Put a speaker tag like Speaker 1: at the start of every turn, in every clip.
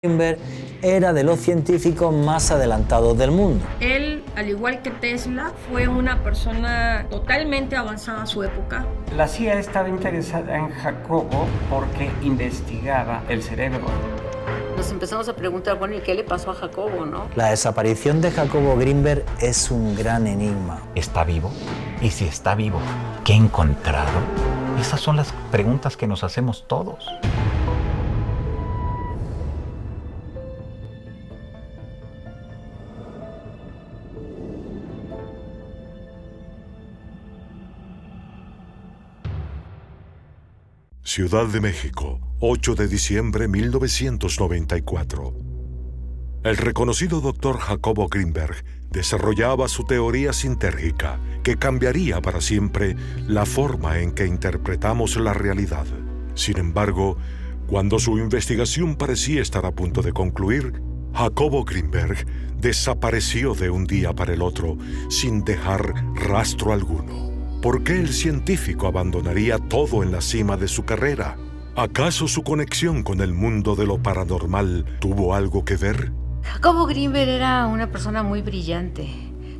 Speaker 1: Greenberg era de los científicos más adelantados del mundo.
Speaker 2: Él, al igual que Tesla, fue una persona totalmente avanzada a su época.
Speaker 3: La CIA estaba interesada en Jacobo porque investigaba el cerebro.
Speaker 4: Nos empezamos a preguntar, bueno, ¿y qué le pasó a Jacobo, no?
Speaker 1: La desaparición de Jacobo Greenberg es un gran enigma.
Speaker 5: ¿Está vivo? Y si está vivo, ¿qué ha encontrado? Esas son las preguntas que nos hacemos todos.
Speaker 6: Ciudad de México, 8 de diciembre 1994. El reconocido doctor Jacobo Greenberg desarrollaba su teoría sintérgica que cambiaría para siempre la forma en que interpretamos la realidad. Sin embargo, cuando su investigación parecía estar a punto de concluir, Jacobo Greenberg desapareció de un día para el otro sin dejar rastro alguno. ¿Por qué el científico abandonaría todo en la cima de su carrera? ¿Acaso su conexión con el mundo de lo paranormal tuvo algo que ver?
Speaker 4: Jacobo Greenberg era una persona muy brillante,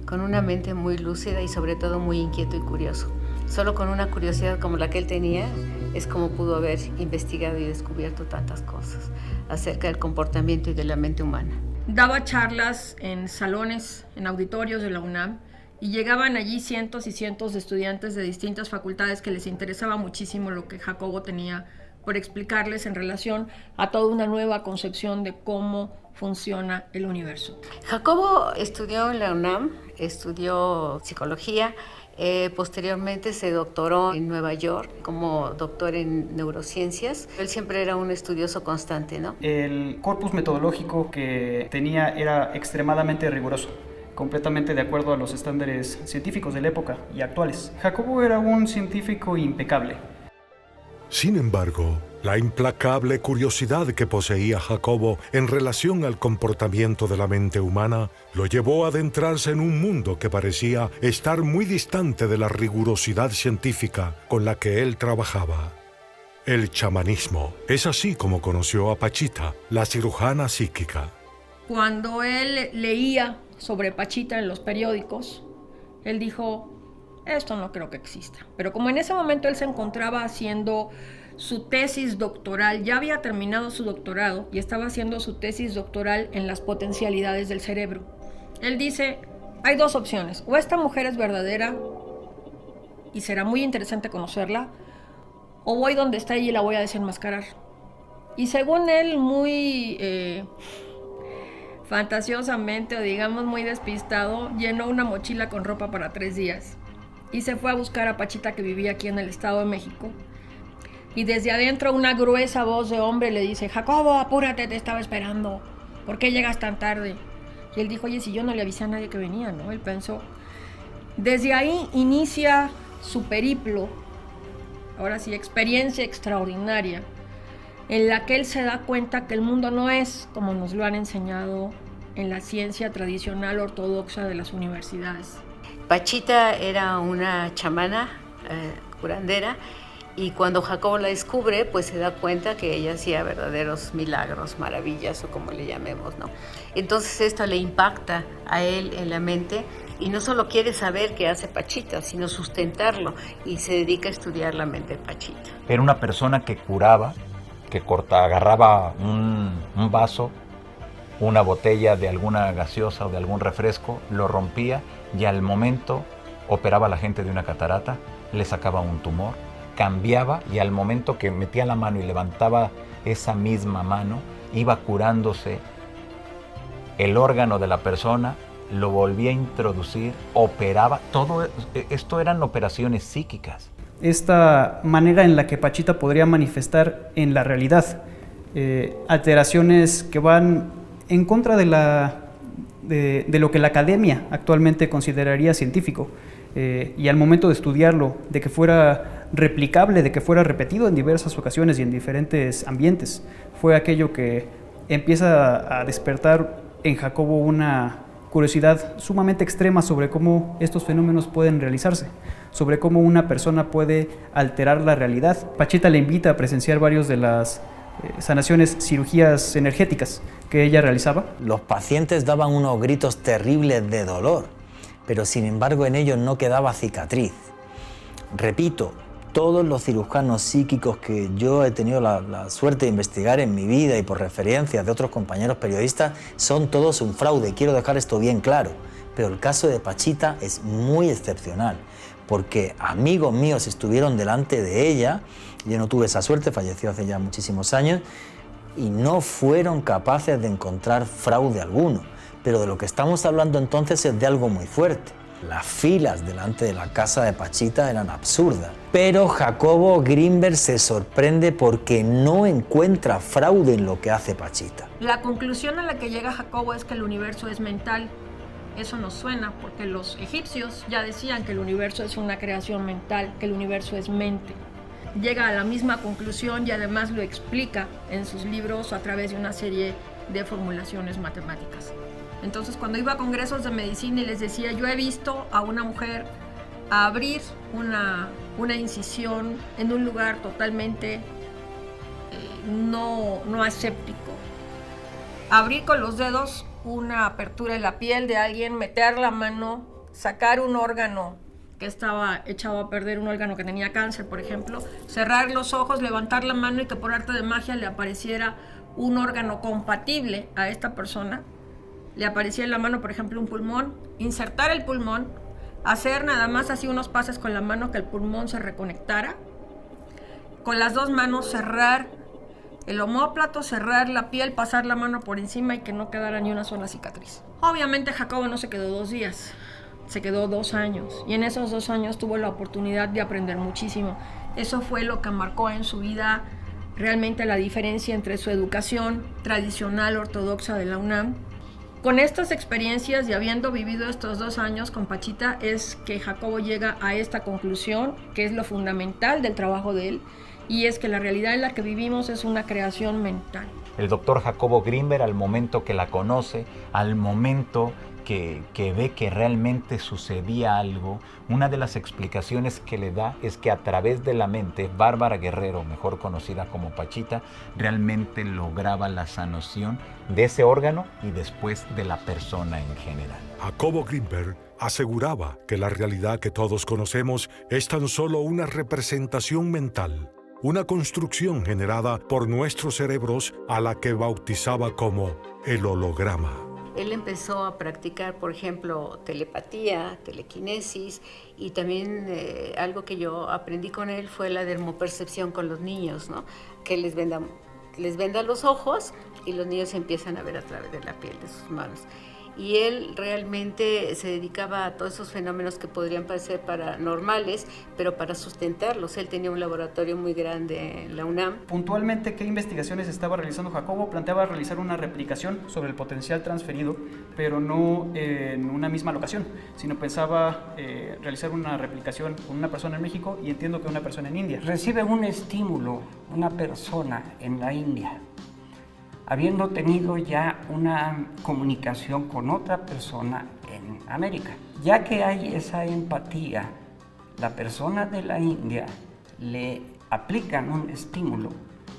Speaker 4: con una mente muy lúcida y sobre todo muy inquieto y curioso. Solo con una curiosidad como la que él tenía es como pudo haber investigado y descubierto tantas cosas acerca del comportamiento y de la mente humana.
Speaker 2: Daba charlas en salones, en auditorios de la UNAM y llegaban allí cientos y cientos de estudiantes de distintas facultades que les interesaba muchísimo lo que Jacobo tenía por explicarles en relación a toda una nueva concepción de cómo funciona el universo.
Speaker 4: Jacobo estudió en la UNAM, estudió psicología, eh, posteriormente se doctoró en Nueva York como doctor en neurociencias. Él siempre era un estudioso constante, ¿no?
Speaker 7: El corpus metodológico que tenía era extremadamente riguroso completamente de acuerdo a los estándares científicos de la época y actuales. Jacobo era un científico impecable.
Speaker 6: Sin embargo, la implacable curiosidad que poseía Jacobo en relación al comportamiento de la mente humana lo llevó a adentrarse en un mundo que parecía estar muy distante de la rigurosidad científica con la que él trabajaba. El chamanismo. Es así como conoció a Pachita, la cirujana psíquica.
Speaker 2: Cuando él leía sobre Pachita en los periódicos, él dijo, esto no creo que exista. Pero como en ese momento él se encontraba haciendo su tesis doctoral, ya había terminado su doctorado y estaba haciendo su tesis doctoral en las potencialidades del cerebro. Él dice, hay dos opciones, o esta mujer es verdadera y será muy interesante conocerla, o voy donde está ella y la voy a desenmascarar. Y según él, muy... Eh, fantasiosamente o digamos muy despistado, llenó una mochila con ropa para tres días y se fue a buscar a Pachita que vivía aquí en el Estado de México. Y desde adentro una gruesa voz de hombre le dice, Jacobo, apúrate, te estaba esperando. ¿Por qué llegas tan tarde? Y él dijo, oye, si yo no le avisé a nadie que venía, ¿no? Él pensó. Desde ahí inicia su periplo, ahora sí, experiencia extraordinaria en la que él se da cuenta que el mundo no es como nos lo han enseñado en la ciencia tradicional ortodoxa de las universidades.
Speaker 4: Pachita era una chamana eh, curandera y cuando Jacobo la descubre, pues se da cuenta que ella hacía verdaderos milagros, maravillas o como le llamemos, ¿no? Entonces esto le impacta a él en la mente y no solo quiere saber qué hace Pachita, sino sustentarlo y se dedica a estudiar la mente de Pachita.
Speaker 5: Era una persona que curaba que corta, agarraba un, vaso, una botella de alguna gaseosa o de algún refresco, lo rompía y al momento operaba a la gente de una catarata, le sacaba un tumor, cambiaba y al momento que metía la mano y levantaba esa misma mano, iba curándose el órgano de la persona, lo volvía a introducir, operaba, todo e, esto eran operaciones psíquicas
Speaker 7: esta manera en la que Pachita podría manifestar en la realidad eh, alteraciones que van en contra de, lo que la academia actualmente consideraría científico. Eh, y al momento de estudiarlo, de que fuera replicable, de que fuera repetido en diversas ocasiones y en diferentes ambientes, fue aquello que empieza a despertar en Jacobo una curiosidad sumamente extrema sobre cómo estos fenómenos pueden realizarse sobre cómo una persona puede alterar la realidad. Pachita le invita a presenciar varios de, las, eh, sanaciones, cirugías energéticas que ella realizaba.
Speaker 1: Los pacientes daban unos gritos terribles de dolor, pero sin embargo en ellos no quedaba cicatriz. Repito, todos los cirujanos psíquicos que yo he tenido la, suerte de investigar en mi vida y por referencias de otros compañeros periodistas son todos un fraude. Quiero dejar esto bien claro. Pero el caso de Pachita es muy excepcional, porque amigos míos estuvieron delante de ella, yo no tuve esa suerte, falleció hace ya muchísimos años, y no fueron capaces de encontrar fraude alguno. Pero de lo que estamos hablando entonces es de algo muy fuerte las filas delante de la casa de Pachita eran absurdas. Pero Jacobo Greenberg se sorprende porque no encuentra fraude en lo que hace Pachita.
Speaker 2: La conclusión a la que llega Jacobo es que el universo es mental. Eso nos suena porque los egipcios ya decían que el universo es una creación mental, que el universo es mente. Llega a la misma conclusión y además lo explica en sus libros a través de una serie de formulaciones matemáticas. Entonces cuando iba a congresos de medicina y les decía, yo he visto a una mujer abrir una, incisión en un lugar totalmente eh, no, no aséptico. Abrir con los dedos una apertura en la piel de alguien, meter la mano, sacar un órgano que estaba echado a perder, un órgano que tenía cáncer, por ejemplo, cerrar los ojos, levantar la mano y que por arte de magia le apareciera un órgano compatible a esta persona le aparecía en la mano, por ejemplo, un pulmón, insertar el pulmón, hacer nada más así unos pases con la mano que el pulmón se reconectara, con las dos manos cerrar el homóplato, cerrar la piel, pasar la mano por encima y que no quedara ni una sola cicatriz. Obviamente Jacobo no se quedó dos días, se quedó dos años y en esos dos años tuvo la oportunidad de aprender muchísimo. Eso fue lo que marcó en su vida realmente la diferencia entre su educación tradicional ortodoxa de la UNAM con estas experiencias y habiendo vivido estos dos años con Pachita es que Jacobo llega a esta conclusión, que es lo fundamental del trabajo de él, y es que la realidad en la que vivimos es una creación mental.
Speaker 5: El doctor Jacobo Grimber al momento que la conoce, al momento que, ve que realmente sucedía algo, una de las explicaciones que le da es que a través de la mente, Bárbara Guerrero, mejor conocida como Pachita, realmente lograba la sanación de ese órgano y después de la persona en general.
Speaker 6: Jacobo Greenberg aseguraba que la realidad que todos conocemos es tan solo una representación mental, una construcción generada por nuestros cerebros a la que bautizaba como el holograma
Speaker 4: él empezó a practicar, por ejemplo, telepatía, telequinesis y también eh, algo que yo aprendí con él fue la dermopercepción con los niños, ¿no? Que les venda, les venda los ojos y los niños empiezan a ver a través de la piel de sus manos y él realmente se dedicaba a todos esos fenómenos que podrían parecer paranormales, pero para sustentarlos. Él tenía un laboratorio muy grande en la UNAM.
Speaker 7: Puntualmente, ¿qué investigaciones estaba realizando Jacobo? Planteaba realizar una replicación sobre el potencial transferido, pero no en una misma locación, sino pensaba eh, realizar una replicación con una persona en México y entiendo que una persona en India.
Speaker 3: Recibe un estímulo una persona en la India habiendo tenido ya una comunicación con otra persona en América. Ya que hay esa empatía, la persona de la India le aplican un estímulo,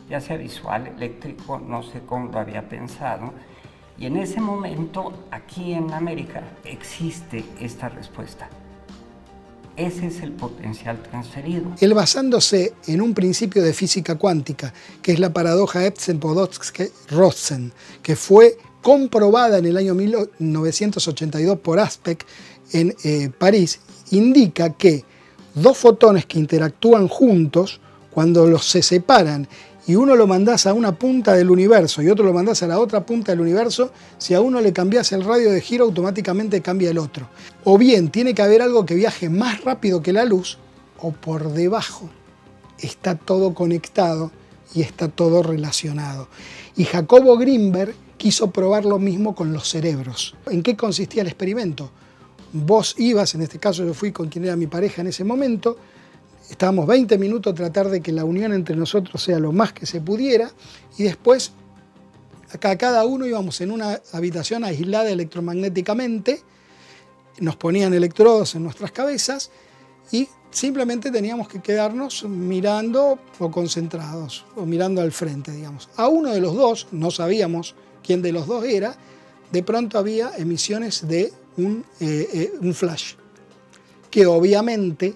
Speaker 3: ya sea visual, eléctrico, no sé cómo lo había pensado, y en ese momento aquí en América existe esta respuesta. Ese es el potencial transferido.
Speaker 8: Él basándose en un principio de física cuántica, que es la paradoja Epstein-Podolsky-Rosen, que fue comprobada en el año 1982 por Aspect en eh, París, indica que dos fotones que interactúan juntos, cuando los se separan y uno lo mandás a una punta del universo y otro lo mandás a la otra punta del universo, si a uno le cambias el radio de giro, automáticamente cambia el otro. O bien tiene que haber algo que viaje más rápido que la luz, o por debajo. Está todo conectado y está todo relacionado. Y Jacobo Greenberg quiso probar lo mismo con los cerebros. ¿En qué consistía el experimento? Vos ibas, en este caso yo fui con quien era mi pareja en ese momento, Estábamos 20 minutos a tratar de que la unión entre nosotros sea lo más que se pudiera y después acá cada uno íbamos en una habitación aislada electromagnéticamente, nos ponían electrodos en nuestras cabezas y simplemente teníamos que quedarnos mirando o concentrados o mirando al frente, digamos. A uno de los dos, no sabíamos quién de los dos era, de pronto había emisiones de un, eh, eh, un flash, que obviamente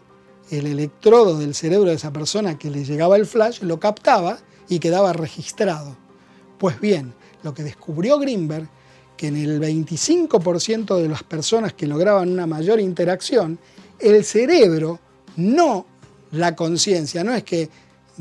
Speaker 8: el electrodo del cerebro de esa persona que le llegaba el flash lo captaba y quedaba registrado. Pues bien, lo que descubrió Greenberg, que en el 25% de las personas que lograban una mayor interacción, el cerebro, no la conciencia, no es que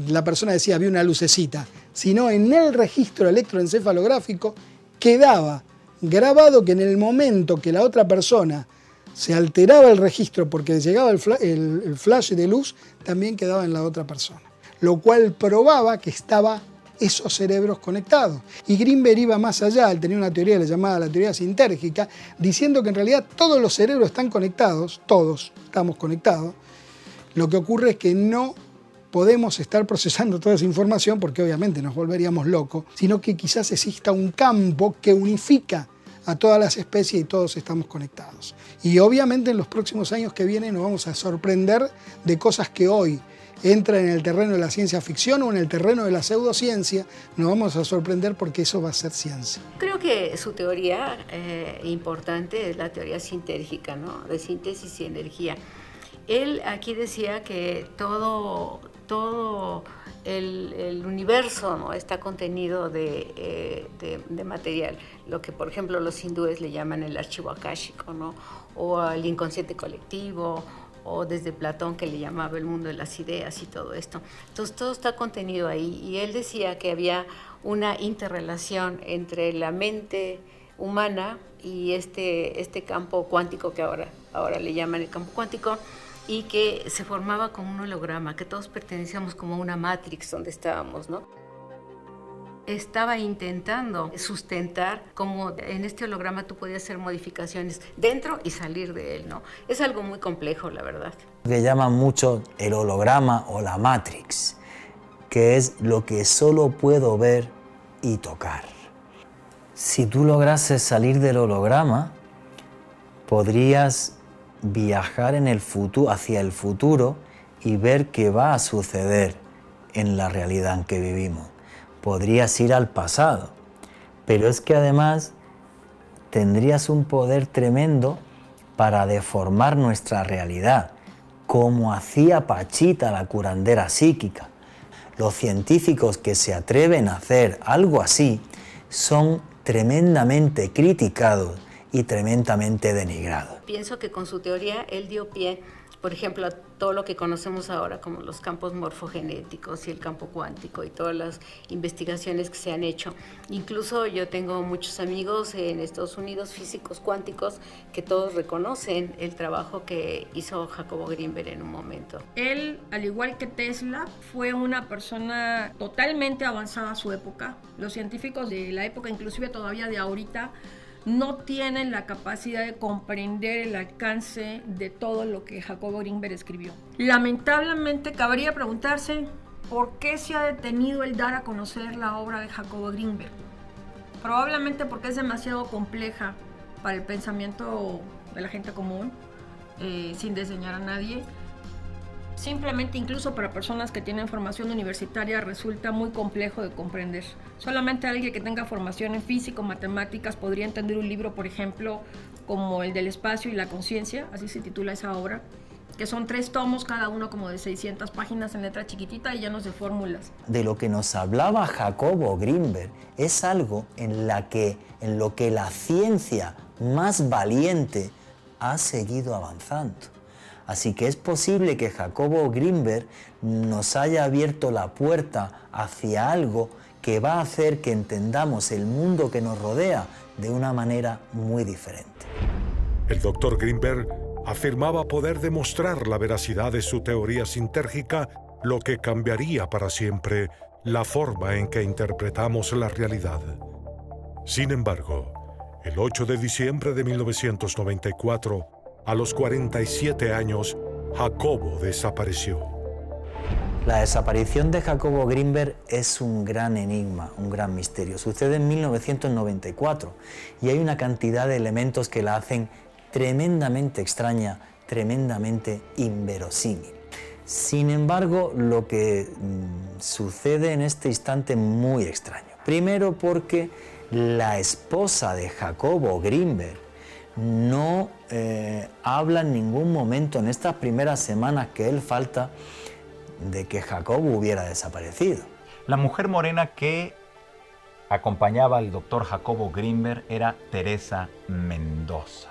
Speaker 8: la persona decía había una lucecita, sino en el registro electroencefalográfico quedaba grabado que en el momento que la otra persona se alteraba el registro porque llegaba el, flash de luz, también quedaba en la otra persona. Lo cual probaba que estaba esos cerebros conectados. Y Greenberg iba más allá, él tenía una teoría llamada la teoría sintérgica, diciendo que en realidad todos los cerebros están conectados, todos estamos conectados. Lo que ocurre es que no podemos estar procesando toda esa información porque obviamente nos volveríamos locos, sino que quizás exista un campo que unifica a todas las especies y todos estamos conectados. Y obviamente en los próximos años que vienen nos vamos a sorprender de cosas que hoy entran en el terreno de la ciencia ficción o en el terreno de la pseudociencia, nos vamos a sorprender porque eso va a ser ciencia.
Speaker 4: Creo que su teoría eh, importante es la teoría sintérgica, de síntesis y energía. Él aquí decía que todo, todo el, universo está contenido eh, de, material, lo que por ejemplo los hindúes le llaman el archivo akáshico, ¿no? o el inconsciente colectivo, o desde Platón que le llamaba el mundo de las ideas y todo esto. Entonces todo está contenido ahí y él decía que había una interrelación entre la mente humana y este, este campo cuántico que ahora, ahora le llaman el campo cuántico, y que se formaba como un holograma, que todos pertenecíamos como una matrix donde estábamos, ¿no? Estaba intentando sustentar cómo en este holograma tú podías hacer modificaciones dentro y salir de él, ¿no? Es algo muy complejo, la verdad.
Speaker 1: Le llaman mucho el holograma o la matrix, que es lo que solo puedo ver y tocar. Si tú lograses salir del holograma, podrías viajar en el futuro, hacia el futuro y ver qué va a suceder en la realidad en que vivimos. Podrías ir al pasado, pero es que además tendrías un poder tremendo para deformar nuestra realidad, como hacía Pachita la curandera psíquica. Los científicos que se atreven a hacer algo así son tremendamente criticados y tremendamente denigrado.
Speaker 4: Pienso que con su teoría él dio pie, por ejemplo, todo lo que conocemos ahora como los campos morfogenéticos y el campo cuántico y todas las investigaciones que se han hecho. Incluso yo tengo muchos amigos en Estados Unidos, físicos cuánticos, que todos reconocen el trabajo que hizo Jacobo Greenberg en un momento.
Speaker 2: Él, al igual que Tesla, fue una persona totalmente avanzada a su época. Los científicos de la época, inclusive todavía de ahorita, no tienen la capacidad de comprender el alcance de todo lo que Jacobo Greenberg escribió. Lamentablemente cabría preguntarse por qué se ha detenido el dar a conocer la obra de Jacobo Greenberg. Probablemente porque es demasiado compleja para el pensamiento de la gente común, eh, sin diseñar a nadie Simplemente incluso para personas que tienen formación universitaria resulta muy complejo de comprender. Solamente alguien que tenga formación en físico, matemáticas, podría entender un libro, por ejemplo, como el del espacio y la conciencia, así se titula esa obra, que son tres tomos, cada uno como de 600 páginas en letra chiquitita y llenos de fórmulas.
Speaker 1: De lo que nos hablaba Jacobo Greenberg es algo en, en lo que la ciencia más valiente ha seguido avanzando. Así que es posible que Jacobo Greenberg nos haya abierto la puerta hacia algo que va a hacer que entendamos el mundo que nos rodea de una manera muy diferente.
Speaker 6: El doctor Greenberg afirmaba poder demostrar la veracidad de su teoría sintérgica, lo que cambiaría para siempre la forma en que interpretamos la realidad. Sin embargo, el 8 de diciembre de 1994, a los 47 años, Jacobo desapareció.
Speaker 1: La desaparición de Jacobo Greenberg es un gran enigma, un gran misterio. Sucede en 1994 y hay una cantidad de elementos que la hacen tremendamente extraña, tremendamente inverosímil. Sin embargo, lo que mm, sucede en este instante muy extraño. Primero porque la esposa de Jacobo Grimberg no eh, habla en ningún momento en estas primeras semanas que él falta de que Jacobo hubiera desaparecido.
Speaker 5: La mujer morena que acompañaba al doctor Jacobo Grimberg era Teresa Mendoza.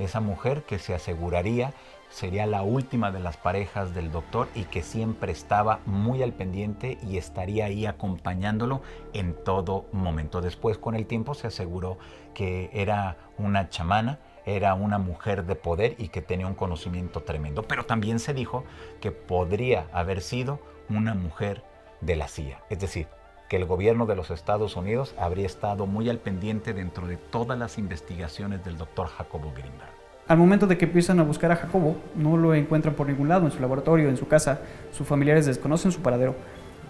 Speaker 5: Esa mujer que se aseguraría sería la última de las parejas del doctor y que siempre estaba muy al pendiente y estaría ahí acompañándolo en todo momento. Después con el tiempo se aseguró que era una chamana, era una mujer de poder y que tenía un conocimiento tremendo. Pero también se dijo que podría haber sido una mujer de la CIA. Es decir, que el gobierno de los Estados Unidos habría estado muy al pendiente dentro de todas las investigaciones del doctor Jacobo Greenberg.
Speaker 7: Al momento de que empiezan a buscar a Jacobo, no lo encuentran por ningún lado, en su laboratorio, en su casa, sus familiares desconocen su paradero.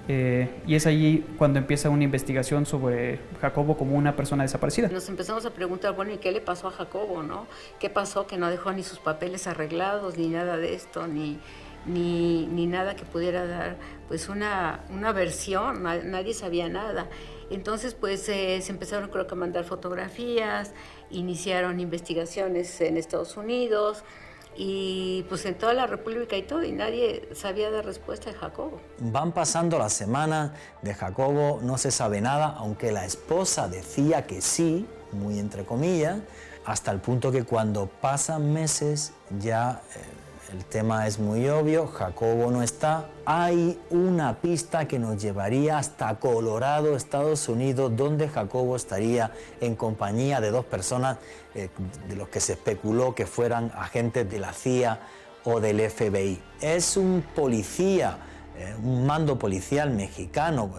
Speaker 7: Eh, y es allí cuando empieza una investigación sobre Jacobo como una persona desaparecida.
Speaker 4: Nos empezamos a preguntar, bueno, ¿y qué le pasó a Jacobo, no? ¿Qué pasó que no dejó ni sus papeles arreglados, ni nada de esto, ni, ni, ni nada que pudiera dar pues una, una versión? Nadie sabía nada. Entonces, pues eh, se empezaron creo que a mandar fotografías, iniciaron investigaciones en Estados Unidos y pues en toda la República y todo, y nadie sabía dar respuesta de Jacobo.
Speaker 1: Van pasando las semanas de Jacobo, no se sabe nada, aunque la esposa decía que sí, muy entre comillas, hasta el punto que cuando pasan meses ya... Eh, el tema es muy obvio, Jacobo no está. Hay una pista que nos llevaría hasta Colorado, Estados Unidos, donde Jacobo estaría en compañía de dos personas eh, de los que se especuló que fueran agentes de la CIA o del FBI. Es un policía, eh, un mando policial mexicano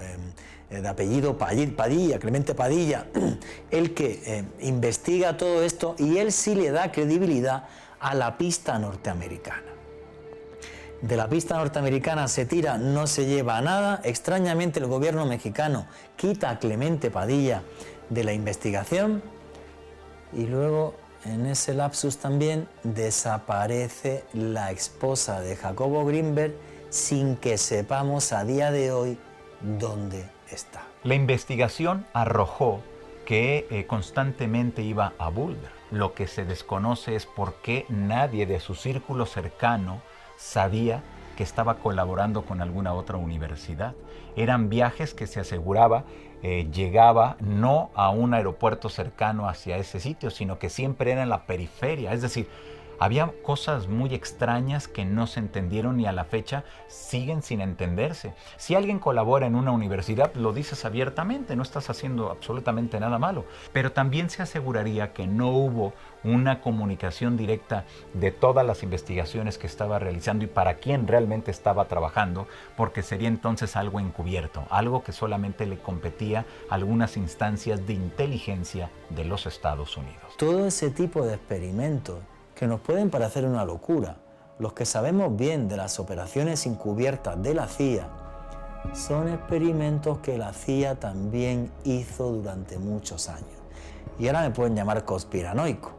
Speaker 1: eh, de apellido Padilla, Clemente Padilla, el que investiga todo esto y él sí le da credibilidad a la pista norteamericana. De la pista norteamericana se tira, no se lleva a nada. Extrañamente el gobierno mexicano quita a Clemente Padilla de la investigación y luego en ese lapsus también desaparece la esposa de Jacobo Greenberg sin que sepamos a día de hoy dónde está.
Speaker 5: La investigación arrojó que eh, constantemente iba a Boulder. Lo que se desconoce es por qué nadie de su círculo cercano sabía que estaba colaborando con alguna otra universidad. Eran viajes que se aseguraba eh, llegaba no a un aeropuerto cercano hacia ese sitio, sino que siempre era en la periferia. Es decir, había cosas muy extrañas que no se entendieron y a la fecha siguen sin entenderse. Si alguien colabora en una universidad, lo dices abiertamente, no estás haciendo absolutamente nada malo. Pero también se aseguraría que no hubo una comunicación directa de todas las investigaciones que estaba realizando y para quién realmente estaba trabajando, porque sería entonces algo encubierto, algo que solamente le competía algunas instancias de inteligencia de los Estados Unidos.
Speaker 1: Todo ese tipo de experimentos que nos pueden parecer una locura, los que sabemos bien de las operaciones encubiertas de la CIA, son experimentos que la CIA también hizo durante muchos años. Y ahora me pueden llamar conspiranoico,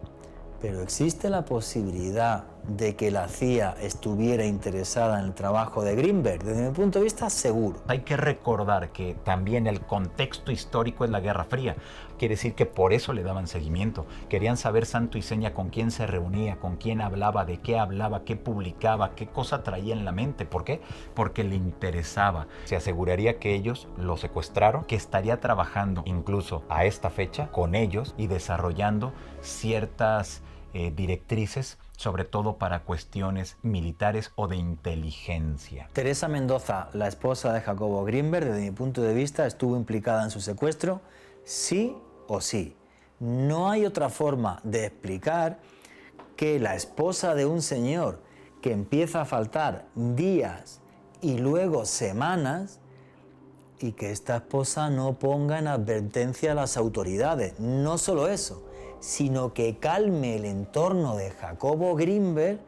Speaker 1: pero existe la posibilidad de que la CIA estuviera interesada en el trabajo de Greenberg? Desde mi punto de vista, seguro.
Speaker 5: Hay que recordar que también el contexto histórico es la Guerra Fría. Quiere decir que por eso le daban seguimiento. Querían saber santo y seña con quién se reunía, con quién hablaba, de qué hablaba, qué publicaba, qué cosa traía en la mente. ¿Por qué? Porque le interesaba. Se aseguraría que ellos lo secuestraron, que estaría trabajando incluso a esta fecha con ellos y desarrollando ciertas eh, directrices sobre todo para cuestiones militares o de inteligencia.
Speaker 1: Teresa Mendoza, la esposa de Jacobo Greenberg, desde mi punto de vista, estuvo implicada en su secuestro, sí o sí. No hay otra forma de explicar que la esposa de un señor que empieza a faltar días y luego semanas y que esta esposa no ponga en advertencia a las autoridades. No solo eso, sino que calme el entorno de Jacobo Greenberg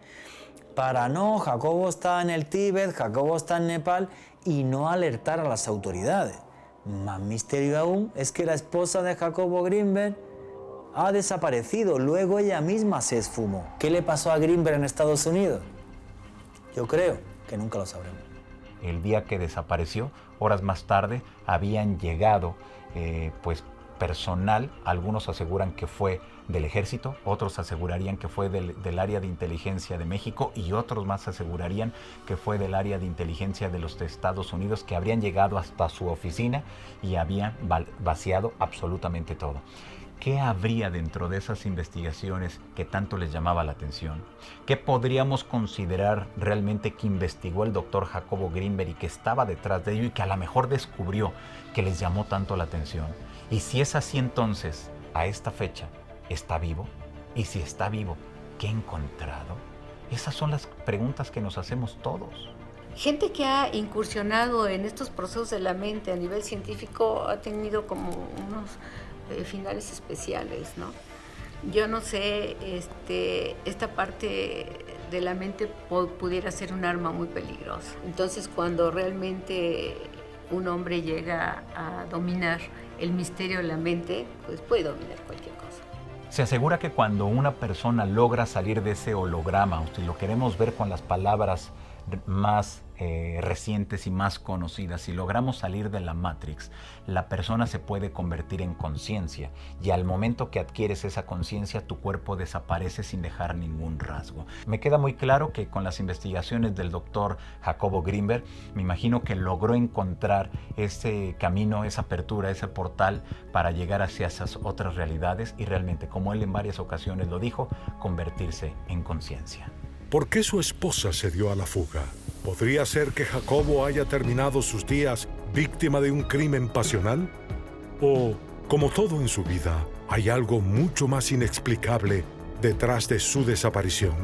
Speaker 1: para no, Jacobo está en el Tíbet, Jacobo está en Nepal y no alertar a las autoridades. Más misterio aún es que la esposa de Jacobo Greenberg Ha desaparecido, luego ella misma se esfumó. ¿Qué le pasó a Greenberg en Estados Unidos? Yo creo que nunca lo sabremos.
Speaker 5: El día que desapareció, horas más tarde, habían llegado eh, pues personal, algunos aseguran que fue del ejército, otros asegurarían que fue del, área de inteligencia de México y otros más asegurarían que fue del área de inteligencia de los Estados Unidos que habrían llegado hasta su oficina y habían vaciado absolutamente todo. ¿Qué habría dentro de esas investigaciones que tanto les llamaba la atención? ¿Qué podríamos considerar realmente que investigó el doctor Jacobo Greenberg y que estaba detrás de ello y que a lo mejor descubrió que les llamó tanto la atención? Y si es así entonces, a esta fecha, ¿está vivo? Y si está vivo, ¿qué ha encontrado? Esas son las preguntas que nos hacemos todos.
Speaker 4: Gente que ha incursionado en estos procesos de la mente a nivel científico ha tenido como unos eh, finales especiales, ¿no? Yo no sé, este, esta parte de la mente pudiera ser un arma muy peligrosa. Entonces, cuando realmente un hombre llega a dominar el misterio de la mente, pues puede dominar cualquier cosa.
Speaker 5: Se asegura que cuando una persona logra salir de ese holograma, o si lo queremos ver con las palabras más eh, recientes y más conocidas, si logramos salir de la Matrix, la persona se puede convertir en conciencia y al momento que adquieres esa conciencia tu cuerpo desaparece sin dejar ningún rasgo. Me queda muy claro que con las investigaciones del doctor Jacobo Greenberg, me imagino que logró encontrar ese camino, esa apertura, ese portal para llegar hacia esas otras realidades y realmente, como él en varias ocasiones lo dijo, convertirse en conciencia.
Speaker 6: ¿Por qué su esposa se dio a la fuga? ¿Podría ser que Jacobo haya terminado sus días víctima de un crimen pasional? ¿O, como todo en su vida, hay algo mucho más inexplicable detrás de su desaparición?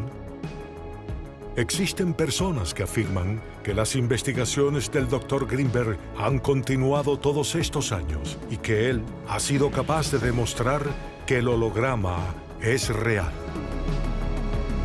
Speaker 6: Existen personas que afirman que las investigaciones del Dr. Greenberg han continuado todos estos años y que él ha sido capaz de demostrar que el holograma es real.